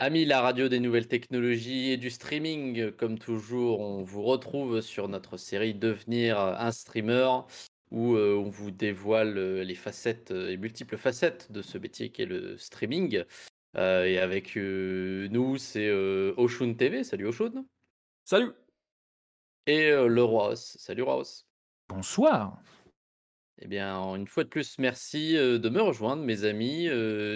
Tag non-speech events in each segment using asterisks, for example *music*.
Amis, la radio des nouvelles technologies et du streaming, comme toujours, on vous retrouve sur notre série Devenir un streamer, où euh, on vous dévoile euh, les facettes euh, et multiples facettes de ce métier qui est le streaming. Euh, et avec euh, nous, c'est euh, Oshun TV. Salut Oshun. Salut Et euh, le Ross. Salut Ross. Bonsoir. Eh bien, une fois de plus, merci de me rejoindre, mes amis,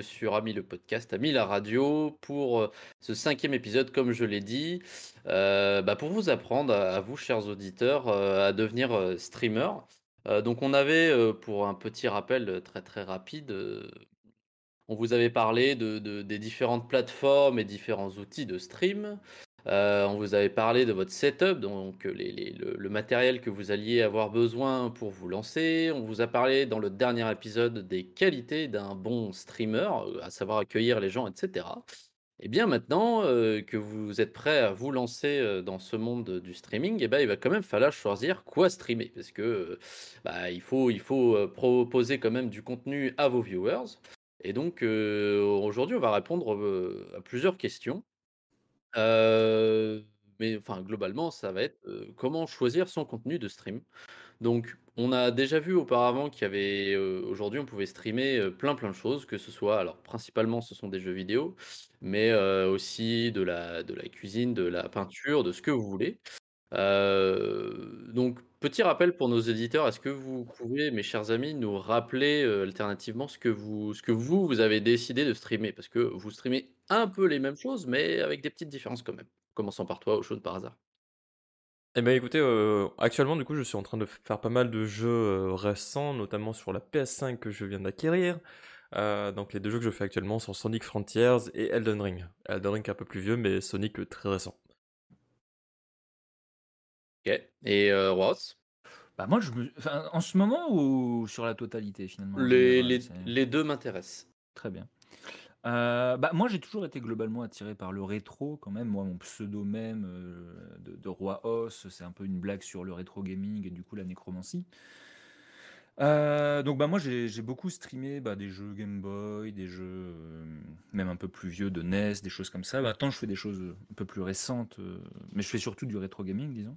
sur Ami le podcast, Ami la radio, pour ce cinquième épisode, comme je l'ai dit, bah, pour vous apprendre, à, vous, chers auditeurs, à devenir streamer. Donc, on avait, pour un petit rappel très très rapide, on vous avait parlé de, de- des différentes plateformes et différents outils de stream. Euh, on vous avait parlé de votre setup, donc euh, le, matériel que vous alliez avoir besoin pour vous lancer. On vous a parlé dans le dernier épisode des qualités d'un bon streamer, euh, à savoir accueillir les gens, etc. Et bien maintenant que vous êtes prêt à vous lancer dans ce monde du streaming, eh ben, il va quand même falloir choisir quoi streamer, parce que bah, il faut, proposer quand même du contenu à vos viewers. Et donc aujourd'hui, on va répondre à plusieurs questions. Mais enfin, globalement, ça va être comment choisir son contenu de stream. Donc, on a déjà vu auparavant qu'il y avait, aujourd'hui, on pouvait streamer plein plein de choses, que ce soit, alors principalement, ce sont des jeux vidéo, mais aussi de la, de la cuisine, de la peinture, de ce que vous voulez. Donc, petit rappel pour nos éditeurs, est-ce que vous pouvez, mes chers amis, nous rappeler euh, alternativement ce que vous, vous, avez décidé de streamer? Parce que vous streamez un peu les mêmes choses, mais avec des petites différences quand même. Commençons par toi, Oshun, par hasard. Eh ben écoutez, euh, actuellement du coup je suis en train de faire pas mal de jeux euh, récents, notamment sur la PS5 que je viens d'acquérir. Donc les deux jeux que je fais actuellement sont Sonic Frontiers et Elden Ring. Elden Ring un peu plus vieux, mais Sonic très récent. Ok. Et euh, Ross? Bah moi, je me... enfin, en ce moment ou sur la totalité finalement en Les, deux m'intéressent. Très bien. Euh, bah moi, j'ai toujours été globalement attiré par le rétro quand même. Moi, mon pseudo même euh, de, de Roi Os, c'est un peu une blague sur le rétro gaming et du coup la nécromancie. Euh, donc bah moi j'ai beaucoup streamé bah, des jeux Game Boy, des jeux euh, même un peu plus vieux de NES, des choses comme ça. Maintenant je fais des choses un peu plus récentes, euh, mais je fais surtout du rétro gaming disons.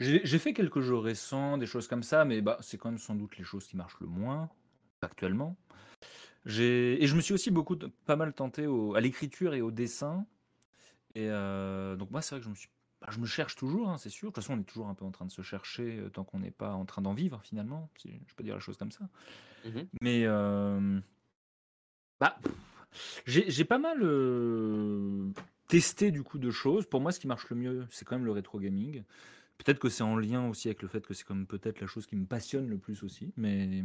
J'ai j'ai fait quelques jeux récents, des choses comme ça, mais bah, c'est quand même sans doute les choses qui marchent le moins actuellement. J'ai et je me suis aussi beaucoup pas mal tenté au à l'écriture et au dessin et heu, donc moi, c'est vrai que je me suis bah, je me cherche toujours, hein, c'est sûr. De toute façon, on est toujours un peu en train de se chercher, heu, tant qu'on n'est pas en train d'en vivre finalement, si je peux dire la chose comme ça. Mhm. Mais hem, bah, j'ai j'ai pas mal, testé du coup de choses. Pour moi, ce qui marche le mieux, c'est quand même le rétro gaming. Peut-être que c'est en lien aussi avec le fait que c'est comme peut-être la chose qui me passionne le plus aussi, mais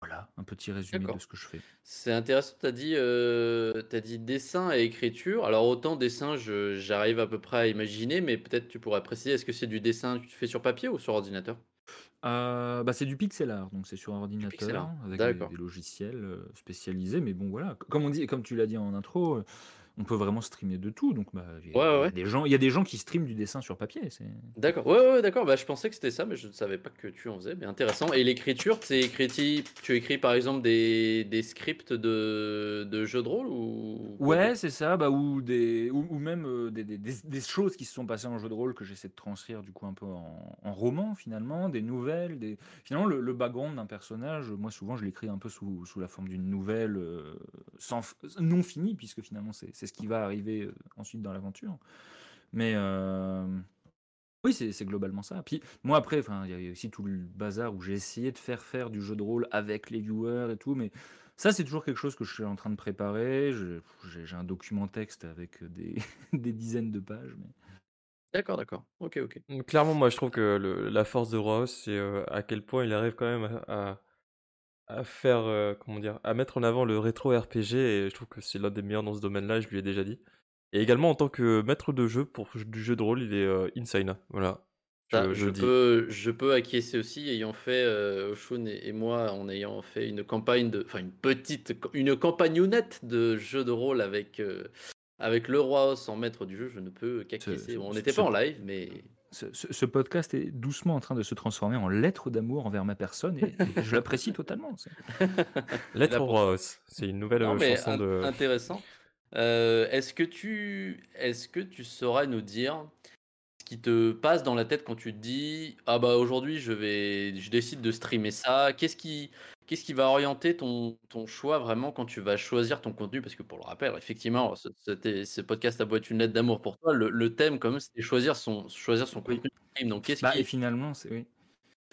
voilà, un petit résumé de ce que je fais. C'est intéressant, tu as dit, euh, dit dessin et écriture. Alors autant dessin, j'arrive à peu près à imaginer, mais peut-être tu pourrais préciser, est-ce que c'est du dessin que tu fais sur papier ou sur ordinateur? Heu, bah, c'est du pixel art, donc c'est sur ordinateur avec des des logiciels, heu, spécialisés, mais bon voilà, comme on dit comme tu l'as dit en intro, on peut vraiment streamer de tout, donc bah, il y a Ouais, ouais, y des gens il y a des gens qui streament du dessin sur papier, c'est D'accord. Ouais, d'accord. Bah, je pensais que c'était ça, mais je ne savais pas que tu en faisais. Mais intéressant. Et l'écriture, écrit, tu écris par exemple des, des scripts de, de jeux de rôle ou Ouais, c'est ça, bah, ou des ou ou même, heu, des des choses qui se sont passées en jeu de rôle que j'essaie de transcrire du coup un peu en en roman finalement, des nouvelles, des finalement le le background d'un personnage, moi souvent je l'écris un peu sous sous la forme d'une nouvelle, heu, sans non finie puisque finalement c'est c'est ce qui va arriver, heu, ensuite dans l'aventure. Mais, hem, oui c'est globalement ça. Puis moi après, enfin, il y a aussi tout le bazar où j'ai essayé de faire faire du jeu de rôle avec les viewers et tout, mais ça c'est toujours quelque chose que je suis en train de préparer. J'ai un document texte avec, des *laughs* des dizaines de pages, mais D'accord, d'accord. Ok, ok. Clairement, moi je trouve que le- la force de Ross, c'est euh, à quel point il arrive quand même à, à- à faire, euh, comment dire, à mettre en avant le rétro RPG, et je trouve que c'est l'un des meilleurs dans ce domaine-là, je lui ai déjà dit. Et également en tant que maître de jeu pour du jeu de rôle, il est euh, insane. Voilà, je, je je peux, je peux acquiescer aussi, ayant fait, euh, Oshun et, et moi, en ayant fait une campagne de, enfin une petite, une campagnonnette de jeu de rôle avec, euh, avec le roi Os en maître du jeu, je ne peux ce qu'acquiescer. Bon, on n'était pas en live, mais ce, podcast est doucement en train de se transformer en lettre d'amour envers ma personne et, je l'apprécie *laughs* totalement. *laughs* lettre rose, c'est une nouvelle chanson de. Intéressant. Euh, est-ce que tu, est-ce que tu saurais nous dire ce qui te passe dans la tête quand tu te dis ah bah aujourd'hui je vais, je décide de streamer ça. Qu'est-ce qui, qu'est-ce qui va orienter ton, ton choix vraiment quand tu vas choisir ton contenu? Parce que pour le rappel, effectivement, ce, ce podcast a beau être une lettre d'amour pour toi, le, thème quand même c'était choisir son, choisir son contenu. Donc qu'est-ce bah, qui, et finalement c'est oui.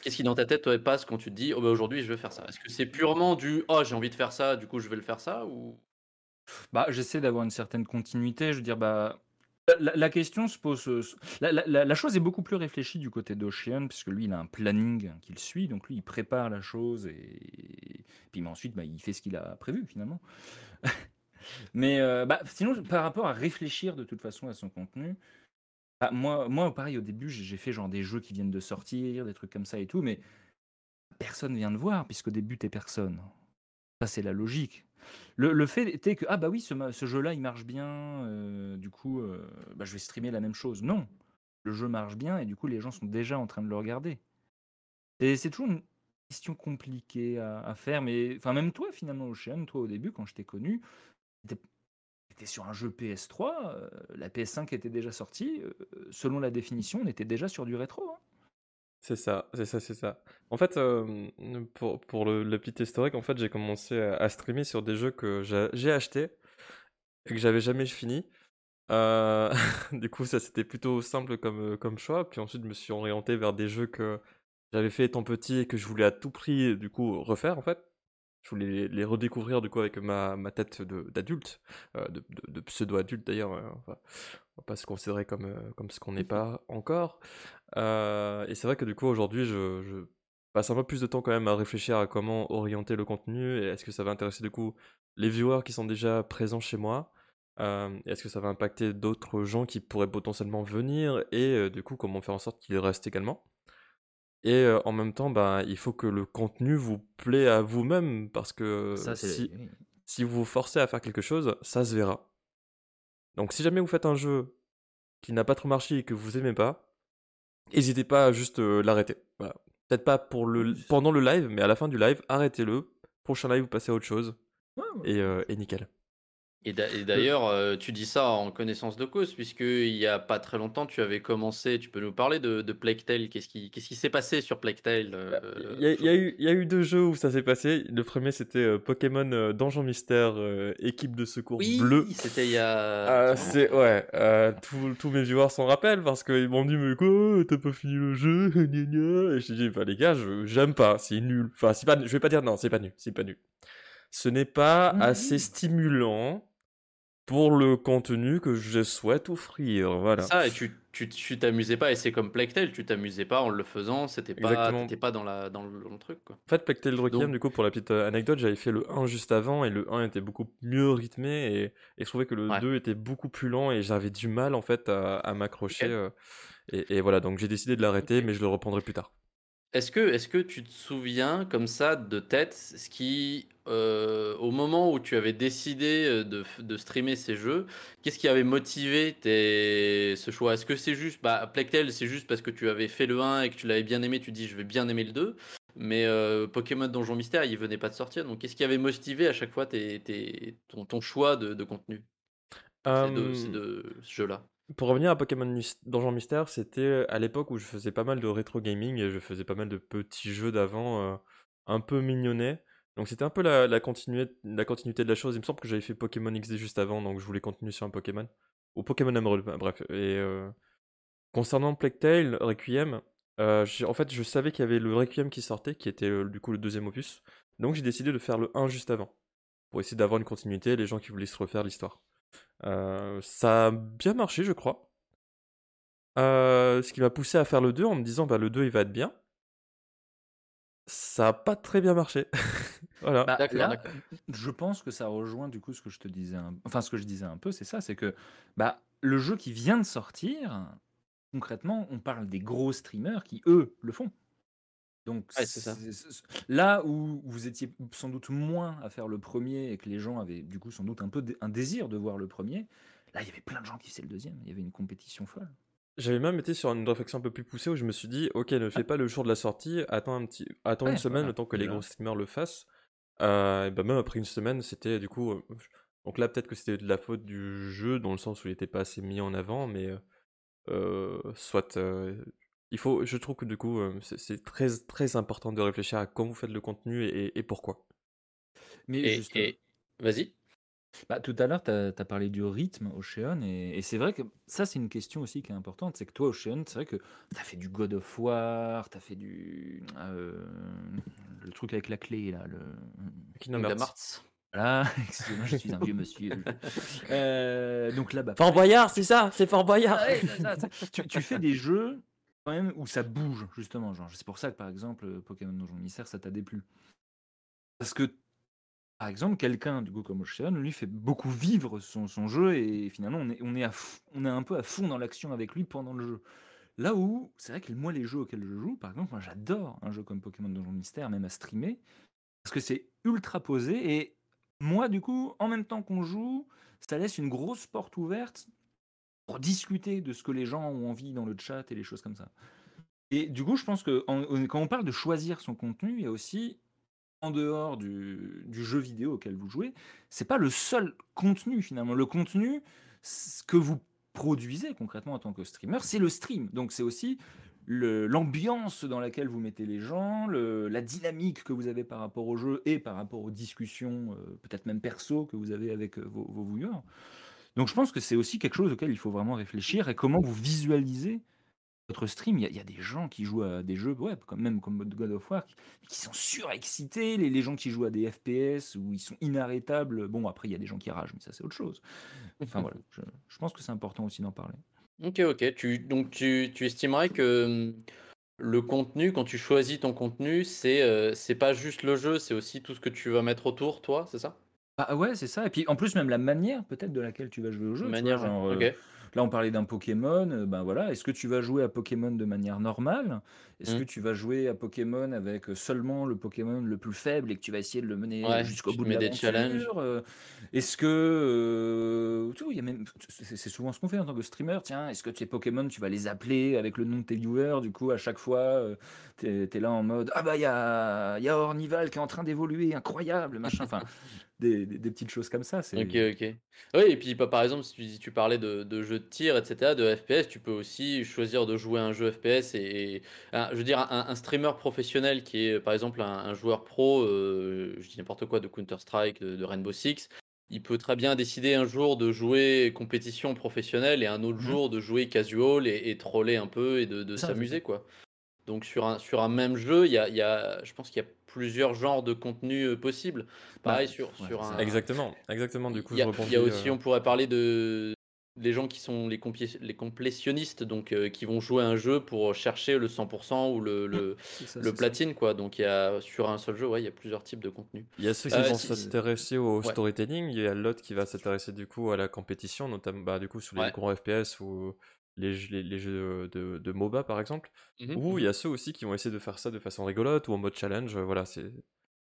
Qu'est-ce qui dans ta tête toi, passe quand tu te dis oh bah aujourd'hui je vais faire ça? Est-ce que c'est purement du oh j'ai envie de faire ça, du coup je vais le faire ça ou? Bah, j'essaie d'avoir une certaine continuité. Je veux dire, bah, la, question se pose. Euh, la, chose est beaucoup plus réfléchie du côté d'Ocean, puisque lui, il a un planning qu'il suit. Donc, lui, il prépare la chose et, puis mais ensuite, bah, il fait ce qu'il a prévu finalement. *laughs* mais euh, bah, sinon, par rapport à réfléchir de toute façon à son contenu, bah, moi, moi, pareil, au début, j'ai fait genre des jeux qui viennent de sortir, des trucs comme ça et tout, mais personne vient de voir, puisqu'au début, t'es personne. Ça, c'est la logique. Le, fait était que, ah bah oui, ce, jeu-là, il marche bien, euh, du coup, euh, bah, je vais streamer la même chose. Non, le jeu marche bien et du coup, les gens sont déjà en train de le regarder. Et c'est toujours une question compliquée à, faire, mais enfin, même toi, finalement, Ocean, toi, au début, quand je t'ai connu, tu étais sur un jeu PS3, euh, la PS5 était déjà sortie, selon la définition, on était déjà sur du rétro. Hein. C'est ça, c'est ça, c'est ça. En fait, pour, pour le, le petit historique, en fait, j'ai commencé à, streamer sur des jeux que j'ai achetés et que j'avais jamais fini. Euh, *laughs* du coup, ça c'était plutôt simple comme, comme choix. Puis ensuite, je me suis orienté vers des jeux que j'avais fait étant petit et que je voulais à tout prix, du coup, refaire en fait. Je voulais les, redécouvrir du coup avec ma, ma tête d'adulte, euh, de, de, pseudo-adulte d'ailleurs. Euh, on va pas se considérer comme, comme ce qu'on n'est *laughs* pas encore. Euh, et c'est vrai que du coup, aujourd'hui, je, passe un peu plus de temps quand même à réfléchir à comment orienter le contenu et est-ce que ça va intéresser du coup les viewers qui sont déjà présents chez moi euh, Est-ce que ça va impacter d'autres gens qui pourraient potentiellement venir et euh, du coup comment faire en sorte qu'ils restent également Et en même temps, bah, il faut que le contenu vous plaît à vous-même parce que si, si vous vous forcez à faire quelque chose, ça se verra. Donc si jamais vous faites un jeu qui n'a pas trop marché et que vous aimez pas, N'hésitez pas à juste euh, l'arrêter. Peut-être pas pour le, pendant le live, mais à la fin du live, arrêtez-le. Prochain live, vous passez à autre chose. Et, euh, et nickel. Et d'ailleurs, euh, tu dis ça en connaissance de cause, puisqu'il n'y a pas très longtemps, tu avais commencé, tu peux nous parler de, de Plague Tale. Qu'est-ce qui s'est passé sur Plague Tale bah, Il y, a eu- y a eu deux jeux où ça s'est passé. Le premier, c'était euh, Pokémon euh, Donjon Mystère, équipe de secours bleu. Oui, c'était il y a. Ah, c'est ouais, tous mes viewers s'en rappellent parce qu'ils m'ont dit mais quoi, t'as pas fini le jeu, *laughs* Et j'ai dit bah les gars, j'aime pas, c'est nul. Enfin, c'est pas, je vais pas dire non, c'est pas nul, c'est pas nul. Ce n'est pas mmh. assez stimulant pour le contenu que je souhaite offrir. Voilà. Ça, et tu tu t'amusais pas, et c'est comme Plectel, tu t'amusais pas en le faisant, c'était pas, t'étais pas dans, la, dans, le, truc. Quoi. En fait, Plectel Requiem, du coup, pour la petite euh, anecdote, j'avais fait le 1 juste avant, et le 1 était beaucoup mieux rythmé, et, et je trouvais que le 2 était beaucoup plus lent, et j'avais du mal, en fait, à, m'accrocher. Euh, et, et, voilà, donc j'ai décidé de l'arrêter, mais je le reprendrai plus tard. Est-ce que, est que tu te souviens comme ça de tête ce qui, euh, au moment où tu avais décidé euh, de, de streamer ces jeux, qu'est-ce qui avait motivé tes, ce choix? Est-ce que c'est juste, bah, Plectel, c'est juste parce que tu avais fait le 1 et que tu l'avais bien aimé, tu dis je vais bien aimer le 2, mais euh, Pokémon Donjon Mystère, il venait pas de sortir, donc qu'est-ce qui avait motivé à chaque fois tes, tes, ton, ton, choix de, de contenu? Ces deux, ces deux jeux-là pour revenir à Pokémon Donjon Mystère, c'était à l'époque où je faisais pas mal de rétro gaming et je faisais pas mal de petits jeux d'avant euh, un peu mignonnets. Donc c'était un peu la, continuité, de la chose. Il me semble que j'avais fait Pokémon XD juste avant, donc je voulais continuer sur un Pokémon. Ou Pokémon Emerald, bref. Et euh, concernant Plague Tale, Requiem, euh, en fait je savais qu'il y avait le Requiem qui sortait, qui était du coup le deuxième opus. Donc j'ai décidé de faire le 1 juste avant. Pour essayer d'avoir une continuité, les gens qui voulaient se refaire l'histoire. Euh, ça a bien marché, je crois. Euh, ce qui m'a poussé à faire le 2 en me disant bah le 2 il va être bien. Ça a pas très bien marché. *laughs* voilà. Bah, je pense que ça rejoint du coup ce que je te disais, enfin ce que je disais un peu, c'est ça, c'est que bah le jeu qui vient de sortir, concrètement, on parle des gros streamers qui eux le font. Donc là où vous étiez sans doute moins à faire le premier et que les gens avaient du coup sans doute un peu un désir de voir le premier, là il y avait plein de gens qui faisaient le deuxième. Il y avait une compétition folle. j'avais même été sur une réflexion un peu plus poussée où je me suis dit, ok, ne fais pas le jour de la sortie, attends un petit, attends une semaine le temps que les gros streamers le fassent. Euh, et ben même après une semaine, c'était du coup, donc là peut-être que c'était de la faute du jeu dans le sens où il n'était pas assez mis en avant, mais soit il faut, je trouve que du coup, c'est très, très important de réfléchir à comment vous faites le contenu et, pourquoi. Mais vas-y. Bah, tout à l'heure, tu as, parlé du rythme, Ocean, et, et c'est vrai que ça, c'est une question aussi qui est importante. C'est que toi, Ocean, c'est vrai que tu as fait du God of War, tu as fait du. le truc avec la clé, là. Le... Kingdom Hearts. Voilà, *laughs* excusez-moi, je suis un vieux monsieur. Euh, donc là, bah, Fort Boyard, c'est ça, c'est Fort Boyard. Ah tu, tu, fais des jeux même où ça bouge, justement. Genre, c'est pour ça que par exemple, Pokémon Donjon Mystère, ça t'a déplu. Parce que, par exemple, quelqu'un du coup comme Ocean, lui, fait beaucoup vivre son, son jeu et finalement, on est, on, est à on est un peu à fond dans l'action avec lui pendant le jeu. Là où, c'est vrai que moi, les jeux auxquels je joue, par exemple, moi j'adore un jeu comme Pokémon Donjon Mystère, même à streamer, parce que c'est ultra posé et moi, du coup, en même temps qu'on joue, ça laisse une grosse porte ouverte pour discuter de ce que les gens ont envie dans le chat et les choses comme ça. Et du coup, je pense que quand on parle de choisir son contenu, il y a aussi, en dehors du, jeu vidéo auquel vous jouez, c'est pas le seul contenu finalement. Le contenu, ce que vous produisez concrètement en tant que streamer, c'est le stream. Donc c'est aussi l'ambiance dans laquelle vous mettez les gens, la dynamique que vous avez par rapport au jeu et par rapport aux discussions, euh, peut-être même perso, que vous avez avec euh, vos, vos viewers. Donc je pense que c'est aussi quelque chose auquel il faut vraiment réfléchir et comment vous visualisez votre stream. Il y, a, des gens qui jouent à des jeux, ouais, même comme God of War, qui, sont surexcités, les, les gens qui jouent à des FPS où ils sont inarrêtables. Bon, après, il y a des gens qui ragent, mais ça c'est autre chose. Enfin voilà, je pense que c'est important aussi d'en parler. OK, OK. Tu donc tu estimerais que, mmh, le contenu, quand tu choisis ton contenu, c'est, c'est pas juste le jeu, c'est aussi tout ce que tu vas mettre autour, toi, c'est ça? Bah, ouais, c'est ça et puis en plus même la manière peut-être de laquelle tu vas jouer au jeu, Manière, Là, on parlait d'un Pokémon, euh, ben voilà, est-ce que tu vas jouer à Pokémon de manière normale? Est-ce que mmh. tu vas jouer à Pokémon avec seulement le Pokémon le plus faible et que tu vas essayer de le mener jusqu'au bout de des l'aventure? Euh? est-ce que, euh, y a même c'est souvent ce qu'on fait en tant que streamer, tiens, est-ce que tes Pokémon, tu vas les appeler avec le nom de tes viewers? Du coup, à chaque fois, tu es là en mode: «Ah bah, il y a il y a Ornival qui est en train d'évoluer, incroyable!» machin, enfin des, petites choses comme ça. Ok, ok. Oui, et puis par exemple, si tu, parlais de, de jeux de tir, etc., de FPS, tu peux aussi choisir de jouer un jeu FPS et, je veux dire, un, streamer professionnel qui est par exemple un, joueur pro, euh, je dis n'importe quoi, de Counter-Strike, de, Rainbow Six, il peut très bien décider un jour de jouer compétition professionnelle et un autre mmh. jour de jouer casual et, troller un peu et de, s'amuser, quoi. Donc sur un, sur un même jeu, il y a, y a, je pense qu'il y a plusieurs genres de contenus possibles. Pareil sur, sur un. Exactement, exactement. Du coup, il y a, aussi, on pourrait parler de les gens qui sont les, les complétionnistes, donc qui vont jouer un jeu pour chercher le 100% ou le, *coughs* le, le platine, quoi. Donc il y a sur un seul jeu, ouais, il y a plusieurs types de contenus. Il y a ceux qui vont s'intéresser au storytelling, il y a l'autre qui va s'intéresser du coup à la compétition, notamment bah, du coup sur les grands FPS ou les, les, jeux de, de, MOBA par exemple, mmh ou il y mmh a ceux aussi qui vont essayer de faire ça de façon rigolote ou en mode challenge. Voilà, c'est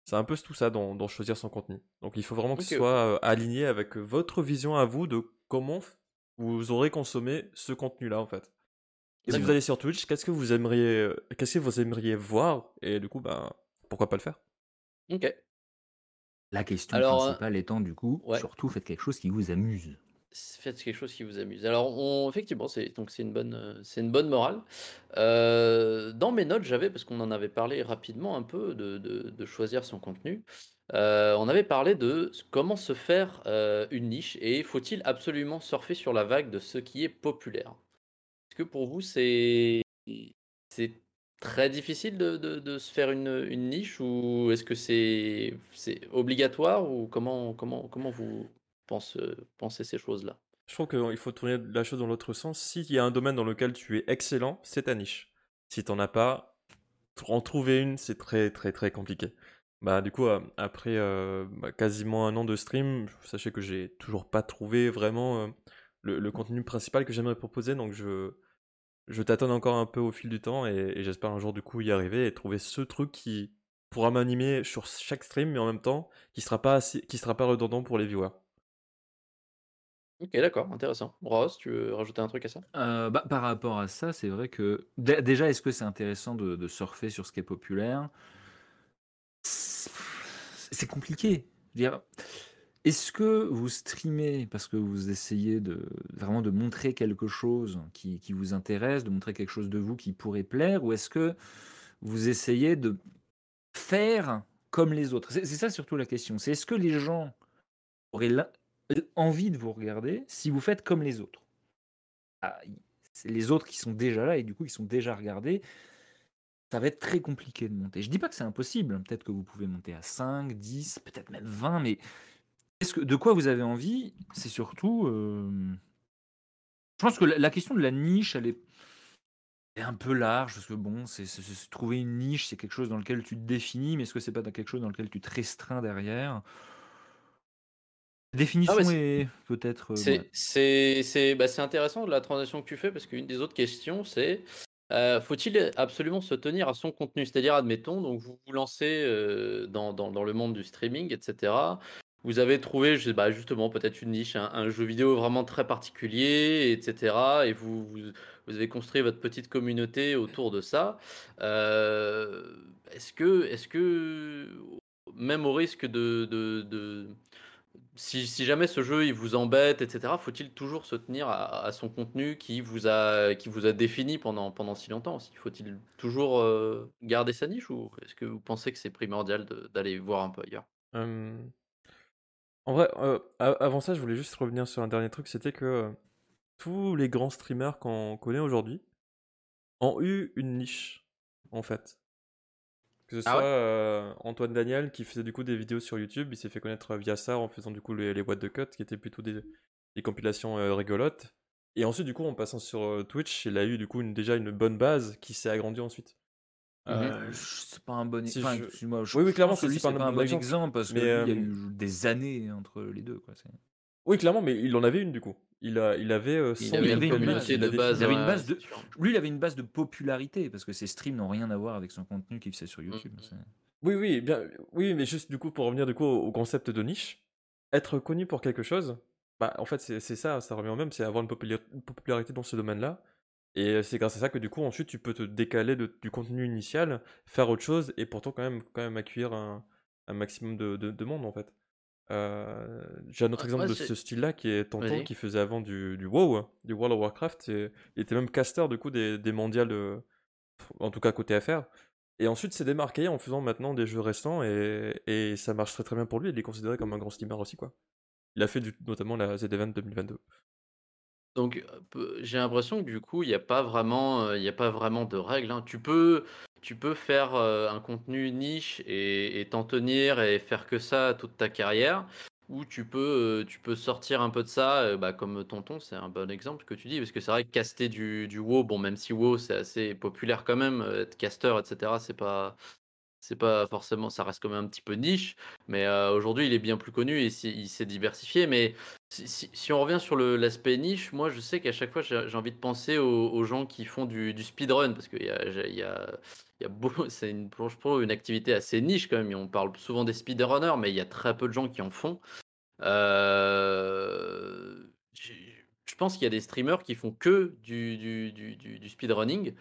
c'est un peu tout ça dans, choisir son contenu. Donc il faut vraiment que ce soit aligné avec votre vision à vous de comment vous aurez consommé ce contenu-là en fait. Et si vous allez sur Twitch, qu'est-ce que vous aimeriez, qu'est-ce que vous aimeriez voir Et du coup, ben, pourquoi pas le faire? Ok. La question principale étant du coup, surtout faites quelque chose qui vous amuse faites quelque chose qui vous amuse. Alors, effectivement, c'est donc c'est une bonne, euh, c'est une bonne morale. Euh, dans mes notes, j'avais, parce qu'on en avait parlé rapidement un peu de, de, choisir son contenu. Euh, on avait parlé de comment se faire une niche et faut-il absolument surfer sur la vague de ce qui est populaire? Est-ce que pour vous, c'est c'est très difficile de, de se faire une, une niche ou est-ce que c'est c'est obligatoire ou comment comment comment vous euh, penser ces choses-là. Je trouve qu'il faut tourner la chose dans l'autre sens. S'il y a un domaine dans lequel tu es excellent, c'est ta niche. Si tu n'en as pas, en trouver une, c'est très très très compliqué. Bah du coup, euh, après euh, bah, quasiment un an de stream, sachez que j'ai toujours pas trouvé vraiment le, contenu principal que j'aimerais proposer, donc je, je tâtonne encore un peu au fil du temps et, et j'espère un jour du coup y arriver et trouver ce truc qui pourra m'animer sur chaque stream, mais en même temps qui sera pas assez, qui sera pas redondant pour les viewers. OK, d'accord, intéressant. Ross, tu veux rajouter un truc à ça? Heu, bah, par rapport à ça, c'est vrai que dé déjà, est-ce que c'est intéressant de surfer sur ce qui est populaire? C'est compliqué. Est-ce que vous streamez parce que vous essayez de vraiment de montrer quelque chose qui qui vous intéresse, de montrer quelque chose de vous qui pourrait plaire? Ou est-ce que vous essayez de faire comme les autres? C'est ça surtout la question. C'est est-ce que les gens auraient envie de vous regarder si vous faites comme les autres? Ah, c'est les autres qui sont déjà là et du coup, ils sont déjà regardés. Ça va être très compliqué de monter. Je dis pas que c'est impossible, hein, peut-être que vous pouvez monter à 5-10, peut-être même 20, mais est-ce que de quoi vous avez envie? C'est surtout, hem je pense que la question de la niche, elle est elle est un peu large parce que bon, c'est trouver une niche, c'est quelque chose dans lequel tu te définis, mais est-ce que c'est pas quelque chose dans lequel tu te restreins derrière? La Ah ouais, définition c'est est peut-être, ouais. c'est bah, intéressant la transition que tu fais parce qu'une des autres questions c'est, heu, faut-il absolument se tenir à son contenu? C'est-à-dire, admettons, donc vous vous lancez, heu, dans dans dans le monde du streaming et cetera. Vous avez trouvé, je sais bah, justement peut-être une niche, un un jeu vidéo vraiment très particulier et cetera et vous vous vous avez construit votre petite communauté autour de ça. Est-ce que est-ce que, même au risque de de de si jamais ce jeu, il vous embête et cetera, faut-il toujours se tenir à son contenu qui vous a défini pendant si longtemps? Faut-il toujours, heu, garder sa niche ou est-ce que vous pensez que c'est primordial d'aller voir un peu ailleurs? En vrai, heu, a avant ça, je voulais juste revenir sur un dernier truc, c'était que, heu, tous les grands streamers qu'on connaît aujourd'hui ont eu une niche, en fait. Que ce Ah soit, ouais? heu, Antoine Daniel qui faisait du coup des vidéos sur YouTube, il s'est fait connaître via ça en faisant du coup les les what the cut qui étaient plutôt des des compilations, heu, rigolotes et ensuite du coup en passant sur, heu, Twitch, il a eu du coup une déjà une bonne base qui s'est agrandie ensuite. Mh. Heu, c'est pas un bon Si enfin, je excuse-moi, je oui, clairement, c'est pas un pas un bon exemple, exemple parce que mais lui, il y a eu des années entre les 2 quoi, c'est Oui, clairement, mais il en avait une du coup. Il a il avait, Il truc une lui base. communauté de base, Il défini. avait ouais, une ouais, base c'est de sûr. lui, il avait une base de popularité parce que ses streams n'ont rien à voir avec son contenu qu'il faisait sur YouTube, mh. c'est Oui, oui, bien oui, mais juste du coup pour revenir du coup au au concept de niche, être connu pour quelque chose, bah, en fait, c'est ça, ça revient au même, c'est avoir une une popularité dans ce domaine-là et heu, c'est grâce à ça que du coup ensuite tu peux te décaler de du contenu initial, faire autre chose et pourtant quand même quand même accueillir un un maximum de de de monde en fait. Heu, j'ai un autre exemple ouais, de ce style-là qui est Tonton qui faisait avant du du WoW, du World of Warcraft et il était même caster du coup des des mondiales, heu, en tout cas côté FR et ensuite s'est démarqué en faisant maintenant des jeux récents et et ça marche très, très bien pour lui. Il est considéré comme un grand streamer aussi quoi. Il a fait du notamment la Z-Event 2022. Donc, peu j'ai l'impression que du coup, il y a pas vraiment, y a pas vraiment de règles, hein. Tu peux tu peux faire, heu, un contenu niche et t'en tenir et faire que ça toute ta carrière ou tu peux, heu, tu peux sortir un peu de ça, heu, bah, comme Tonton, c'est un bon exemple que tu dis. Parce que c'est vrai que caster du du WoW, bon, même si WoW, c'est assez populaire quand même, être caster et cetera, c'est pas c'est pas forcément ça reste quand même un petit peu niche, mais aujourd'hui, il est bien plus connu et il s'est diversifié. Mais si on revient sur l'aspect niche, moi, je sais qu'à chaque fois, j'ai envie de penser aux gens qui font du speedrun parce qu'il y y a y a beaucoup *laughs* c'est une je une activité assez niche quand même on parle souvent des speedrunners, mais il y a très peu de gens qui en font. J'ai je pense qu'il y a des streamers qui font que du du du du speedrunning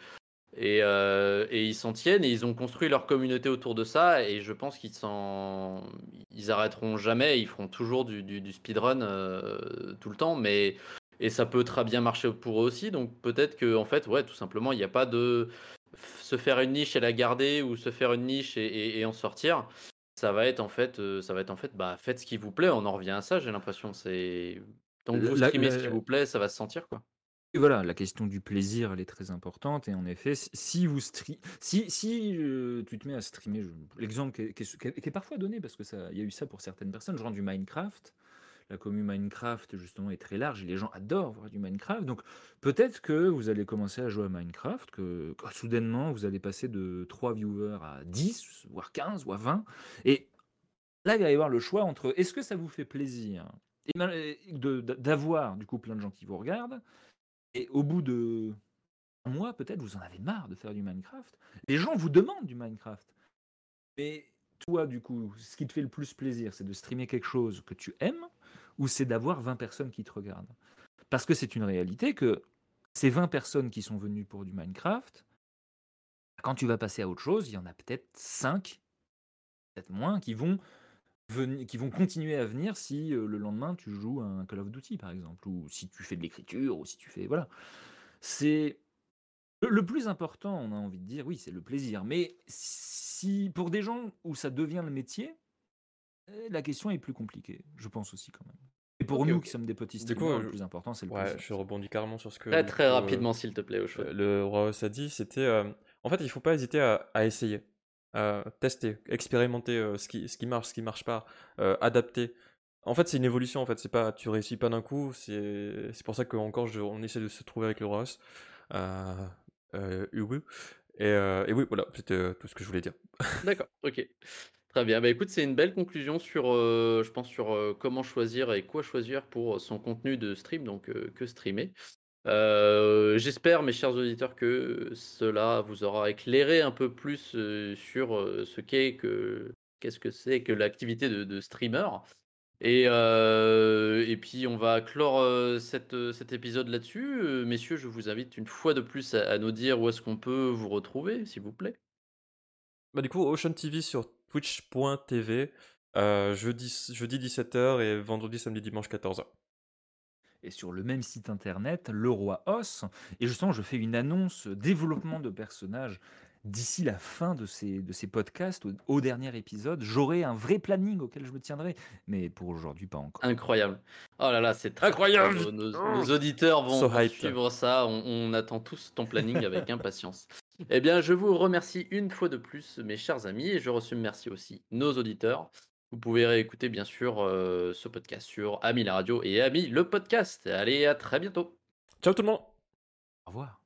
et heu et ils s'en tiennent et ils ont construit leur communauté autour de ça et je pense qu'ils s'en ils arrêteront jamais, ils feront toujours du du speedrun, heu, tout le temps, mais et ça peut très bien marcher pour eux aussi, donc peut-être qu'en fait, ouais, tout simplement, il y a pas de se faire une niche et la garder ou se faire une niche et et et en sortir. Ça va être en fait, heu, ça va être en fait, bah, faites ce qui vous plaît, on en revient à ça, j'ai l'impression. C'est tant que La vous la streamez ce qui vous plaît, ça va se sentir, quoi. et voilà, la question du plaisir, elle est très importante et en effet, si vous si si, heu, tu te mets à streamer, l'exemple qui est parfois donné parce que ça il y a eu ça pour certaines personnes, genre du Minecraft. La commu Minecraft justement est très large et les gens adorent voir du Minecraft, donc peut-être que vous allez commencer à jouer à Minecraft, que que soudainement vous allez passer de 3 viewers à 10, voire 15, voire 20 et là, il va y avoir le choix entre est-ce que ça vous fait plaisir d'avoir du coup plein de gens qui vous regardent et au bout de un mois peut-être, vous en avez marre de faire du Minecraft. Les gens vous demandent du Minecraft. Mais toi, du coup, ce qui te fait le plus plaisir, c'est de streamer quelque chose que tu aimes ou c'est d'avoir 20 personnes qui te regardent Parce que c'est une réalité que ces 20 personnes qui sont venues pour du Minecraft, quand tu vas passer à autre chose, il y en a peut-être 5, peut-être moins, qui vont, qui vont continuer à venir si le lendemain tu joues un Call of Duty, par exemple, ou si tu fais de l'écriture, ou si tu fais. Voilà. C'est. Le, plus important, on a envie de dire, oui, c'est le plaisir. Mais si pour des gens où ça devient le métier, la question est plus compliquée, je pense aussi quand même. Et pour nous qui sommes des petits streamers, le plus important, c'est le ouais, je rebondis carrément sur ce que. Très, très rapidement, s'il te plaît, au choix. Le roi a dit, c'était. En fait, il faut pas hésiter à, essayer, à tester, expérimenter ce, qui, ce qui marche, ce qui marche pas, adapter. En fait, c'est une évolution. En fait, c'est pas, tu réussis pas d'un coup. C'est, c'est pour ça qu'encore, on essaie de se trouver avec le. Euh, et, et, oui, voilà, c'était tout ce que je voulais dire. D'accord, ok. Bien. Bah, écoute, c'est une belle conclusion sur, je pense, sur comment choisir et quoi choisir pour son contenu de stream, donc que streamer. J'espère, mes chers auditeurs, que cela vous aura éclairé un peu plus sur ce qu'est que qu'est-ce que c'est que l'activité de, streamer. Et, et puis on va clore cette, cet épisode là-dessus. messieurs, je vous invite une fois de plus à, nous dire où est-ce qu'on peut vous retrouver, s'il vous plaît. Bah du coup, Ocean TV sur twitch.tv, jeudi, jeudi 17h et vendredi, samedi, dimanche 14h et sur le même site internet, Le Roi Os. Et justement, je fais une annonce développement de personnages. D'ici la fin de ces, de ces podcasts, au, dernier épisode, j'aurai un vrai planning auquel je me tiendrai. Mais pour aujourd'hui, pas encore. Incroyable. Oh là là, c'est incroyable. Nos, auditeurs vont, suivre ça. On, on, attend tous ton planning avec *laughs* impatience. Eh bien, je vous remercie une fois de plus, mes chers amis, et je remercie aussi nos auditeurs. Vous pouvez réécouter bien sûr ce podcast sur Ami la radio et Ami le podcast. Allez, à très bientôt. Ciao tout le monde. Au revoir.